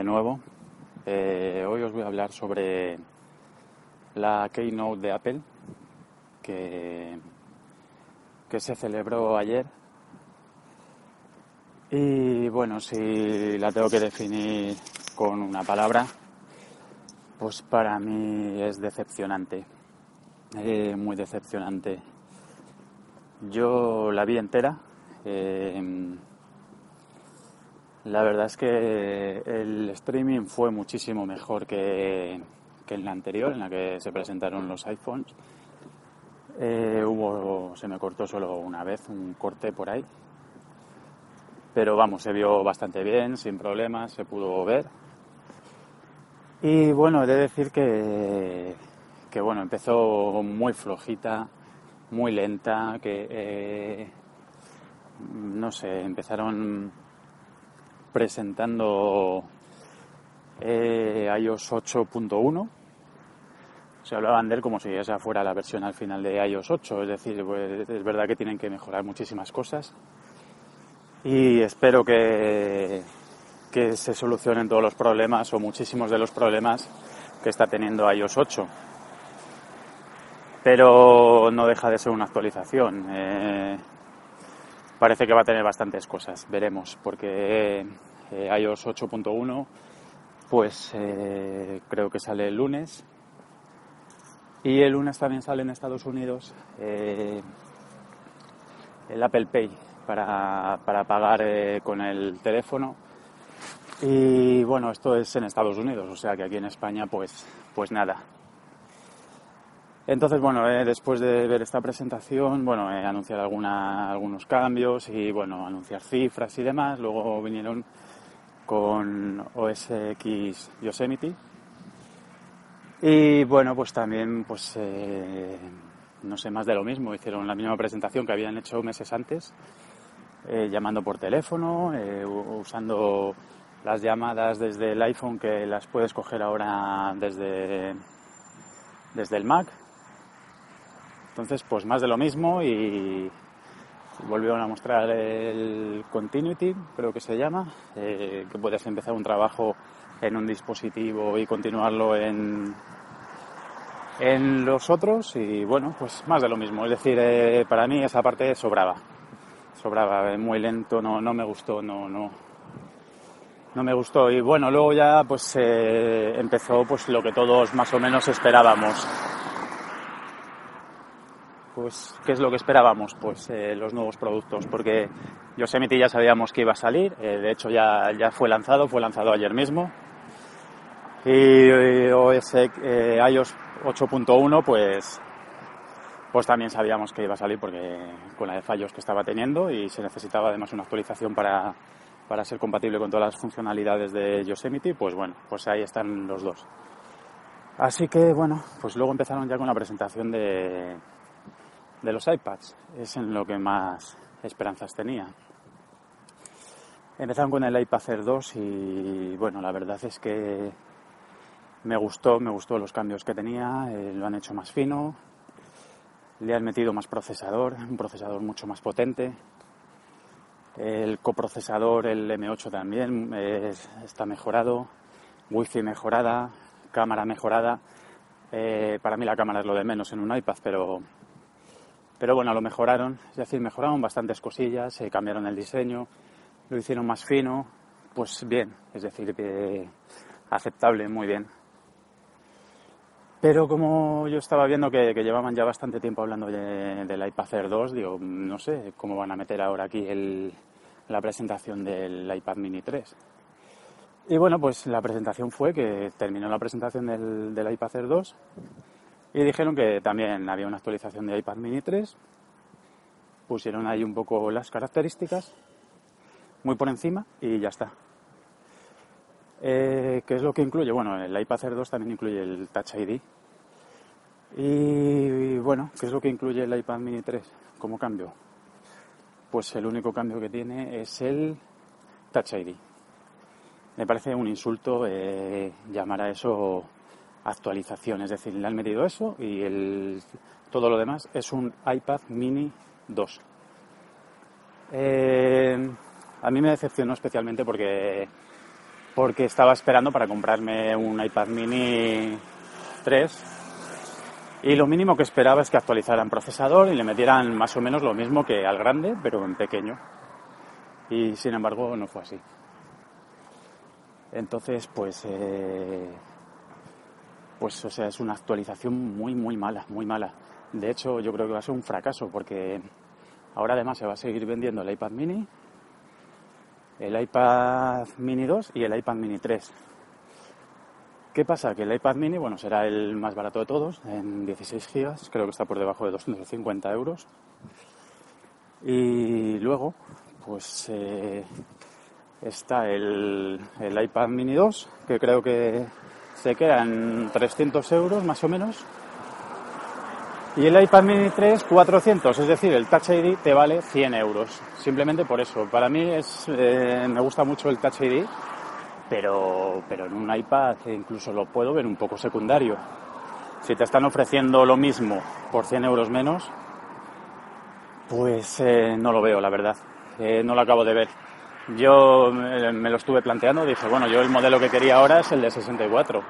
de nuevo. Eh, hoy os voy a hablar sobre la Keynote de Apple que, que se celebró ayer. Y bueno, si la tengo que definir con una palabra, pues para mí es decepcionante. Eh, muy decepcionante. Yo la vi entera. Eh, la verdad es que el streaming fue muchísimo mejor que, en la anterior, en la que se presentaron los iPhones. Eh, hubo, se me cortó solo una vez, un corte por ahí. Pero vamos, se vio bastante bien, sin problemas, se pudo ver. Y bueno, he de decir que, que bueno, empezó muy flojita, muy lenta, que eh, no sé, empezaron presentando eh, iOS 8.1. Se hablaban de él como si esa fuera la versión al final de iOS 8, es decir, pues, es verdad que tienen que mejorar muchísimas cosas y espero que, que se solucionen todos los problemas o muchísimos de los problemas que está teniendo iOS 8. Pero no deja de ser una actualización. Eh, parece que va a tener bastantes cosas, veremos, porque eh, iOS 8.1 pues eh, creo que sale el lunes. Y el lunes también sale en Estados Unidos eh, el Apple Pay para, para pagar con el teléfono. Y bueno, esto es en Estados Unidos, o sea que aquí en España pues, pues nada, entonces, bueno, eh, después de ver esta presentación, bueno, anunciado alguna, algunos cambios y, bueno, anunciar cifras y demás. Luego vinieron con OS X Yosemite. Y, bueno, pues también, pues, eh, no sé, más de lo mismo. Hicieron la misma presentación que habían hecho meses antes, eh, llamando por teléfono, usando las llamadas desde el iPhone que las puedes coger ahora desde, desde el Mac entonces, pues más de lo mismo y volvieron a mostrar el Continuity, creo que se llama, eh, que puedes empezar un trabajo en un dispositivo y continuarlo en, en los otros y bueno, pues más de lo mismo. Es decir, eh, para mí esa parte sobraba, sobraba, muy lento, no, no me gustó, no, no, no me gustó. Y bueno, luego ya pues eh, empezó pues lo que todos más o menos esperábamos pues, ¿qué es lo que esperábamos? Pues eh, los nuevos productos, porque Yosemite ya sabíamos que iba a salir, eh, de hecho ya, ya fue lanzado, fue lanzado ayer mismo. Y OS, eh, iOS 8.1, pues, pues también sabíamos que iba a salir porque con la de fallos que estaba teniendo y se necesitaba además una actualización para, para ser compatible con todas las funcionalidades de Yosemite, pues bueno, pues ahí están los dos. Así que bueno, pues luego empezaron ya con la presentación de, de los iPads. Es en lo que más esperanzas tenía. Empezaron con el iPad Air 2 y bueno, la verdad es que me gustó, me gustó los cambios que tenía, eh, lo han hecho más fino, le han metido más procesador, un procesador mucho más potente. El coprocesador, el M8 también está mejorado, wifi mejorada, cámara mejorada. Eh, para mí la cámara es lo de menos en un iPad, pero pero bueno, lo mejoraron, es decir, mejoraron bastantes cosillas, se cambiaron el diseño, lo hicieron más fino, pues bien, es decir, que aceptable, muy bien. Pero como yo estaba viendo que, llevaban ya bastante tiempo hablando del iPad Air 2, digo, no sé cómo van a meter ahora aquí la presentación del iPad Mini 3. Y bueno, pues la presentación fue que terminó la presentación del, del iPad Air 2 y dijeron que también había una actualización de iPad mini 3. Pusieron ahí un poco las características. muy por encima y ya está. Eh, ¿Qué es lo que incluye? Bueno, el iPad Air 2 también incluye el Touch ID. Y bueno, ¿qué es lo que incluye el iPad Mini 3 como cambio? Pues el único cambio que tiene es el Touch ID. Me parece un insulto eh, llamar a eso actualización, es decir, le han metido eso y el, todo lo demás es un iPad Mini 2. Eh, a mí me decepcionó especialmente porque porque estaba esperando para comprarme un iPad mini 3 y lo mínimo que esperaba es que actualizaran procesador y le metieran más o menos lo mismo que al grande, pero en pequeño. Y sin embargo no fue así. Entonces, pues, eh, pues, o sea, es una actualización muy, muy mala, muy mala. De hecho, yo creo que va a ser un fracaso porque ahora además se va a seguir vendiendo el iPad mini el iPad mini 2 y el iPad mini 3. ¿Qué pasa? Que el iPad mini, bueno, será el más barato de todos, en 16 GB, creo que está por debajo de 250 euros. Y luego, pues eh, está el, el iPad mini 2, que creo que se queda en 300 euros más o menos. Y el iPad mini 3, 400, es decir, el Touch ID te vale 100 euros. Simplemente por eso. Para mí es, eh, me gusta mucho el Touch ID, pero, pero en un iPad incluso lo puedo ver un poco secundario. Si te están ofreciendo lo mismo por 100 euros menos, pues eh, no lo veo, la verdad. Eh, no lo acabo de ver. Yo me lo estuve planteando, dije, bueno, yo el modelo que quería ahora es el de 64.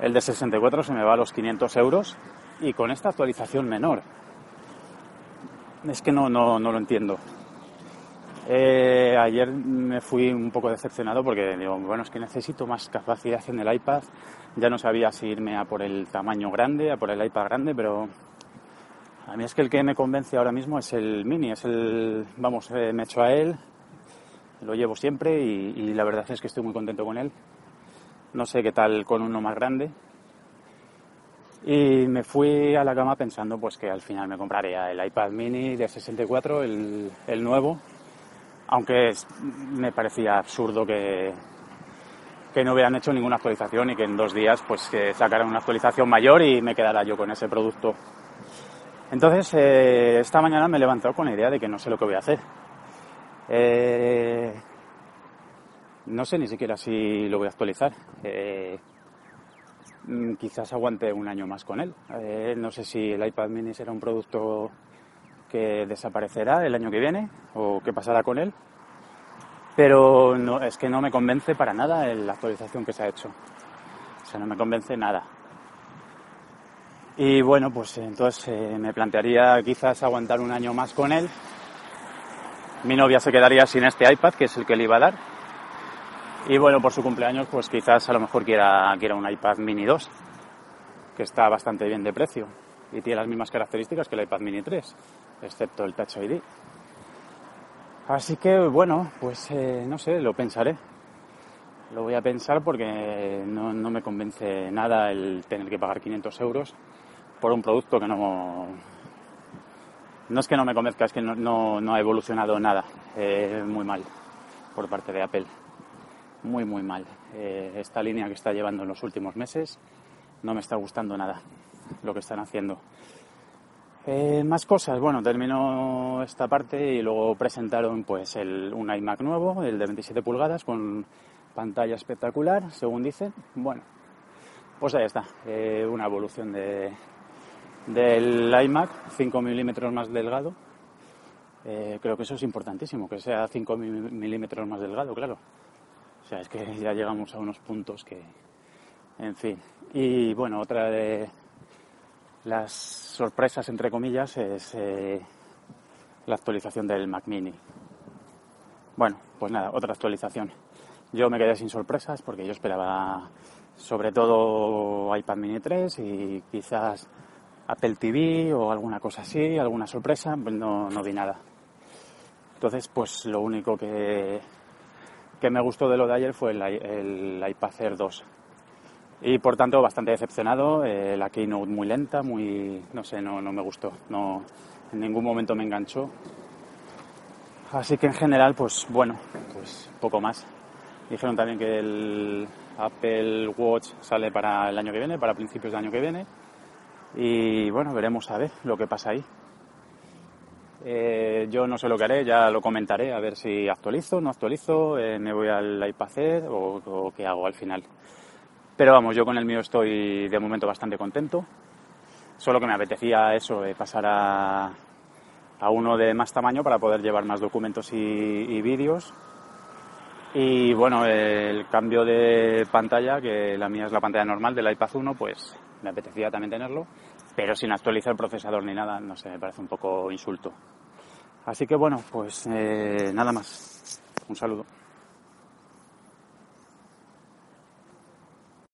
El de 64 se me va a los 500 euros y con esta actualización menor. Es que no, no, no lo entiendo. Eh, ayer me fui un poco decepcionado porque digo, bueno, es que necesito más capacidad en el iPad. Ya no sabía si irme a por el tamaño grande, a por el iPad grande, pero a mí es que el que me convence ahora mismo es el mini, es el, vamos, eh, me echo a él, lo llevo siempre y, la verdad es que estoy muy contento con él. No sé qué tal con uno más grande, y me fui a la cama pensando pues que al final me compraría el iPad mini de 64, el, el nuevo, aunque me parecía absurdo que, que no hubieran hecho ninguna actualización y que en dos días pues que sacaran una actualización mayor y me quedara yo con ese producto. Entonces, eh, esta mañana me he levantado con la idea de que no sé lo que voy a hacer. Eh, no sé ni siquiera si lo voy a actualizar. Eh, Mm, quizás aguante un año más con él. Eh, no sé si el iPad mini será un producto que desaparecerá el año que viene o qué pasará con él. Pero no, es que no me convence para nada la actualización que se ha hecho. O sea, no me convence nada. Y bueno, pues entonces eh, me plantearía quizás aguantar un año más con él. Mi novia se quedaría sin este iPad, que es el que le iba a dar y bueno, por su cumpleaños, pues quizás a lo mejor quiera, quiera un iPad mini 2, que está bastante bien de precio y tiene las mismas características que el iPad mini 3, excepto el Touch ID. Así que bueno, pues eh, no sé, lo pensaré. Lo voy a pensar porque no, no, me convence nada el tener que pagar 500 euros por un producto que no... No es que no me convenzca, es que no, ha evolucionado nada eh, muy mal por parte de Apple muy, muy mal. Eh, esta línea que está llevando en los últimos meses no me está gustando nada lo que están haciendo. Eh, más cosas, bueno, terminó esta parte y luego presentaron pues el, un iMac nuevo, el de 27 pulgadas, con pantalla espectacular, según dicen. Bueno, pues ahí está, una evolución de, del iMac, 5 milímetros más delgado. creo que eso es importantísimo, que sea 5 milímetros más delgado, claro. O sea, es que ya llegamos a unos puntos que, en fin. Y bueno, otra de las sorpresas, entre comillas, es eh, la actualización del Mac Mini. Bueno, pues nada, otra actualización. Yo me quedé sin sorpresas porque yo esperaba sobre todo iPad Mini 3 y quizás Apple TV o alguna cosa así, alguna sorpresa, pues no, no vi nada. Entonces, pues lo único que que me gustó de lo de ayer fue el, iPad Air 2. Y por tanto, bastante decepcionado. Eh, la keynote muy lenta, muy. no sé, no, no me gustó. No, en ningún momento me enganchó. Así que en general, pues bueno, pues poco más. Dijeron también que el Apple Watch sale para el año que viene, para principios del año que viene. Y bueno, veremos a ver lo que pasa ahí. Eh, yo no sé lo que haré, ya lo comentaré, a ver si actualizo, no actualizo, eh, me voy al iPad o, o qué hago al final. Pero vamos, yo con el mío estoy de momento bastante contento. Solo que me apetecía eso, eh, pasar a, a uno de más tamaño para poder llevar más documentos y, vídeos. Y bueno, el cambio de pantalla, que la mía es la pantalla normal del iPad 1, pues me apetecía también tenerlo, pero sin actualizar el procesador ni nada, no sé, me parece un poco insulto. Así que bueno, pues eh, nada más. Un saludo.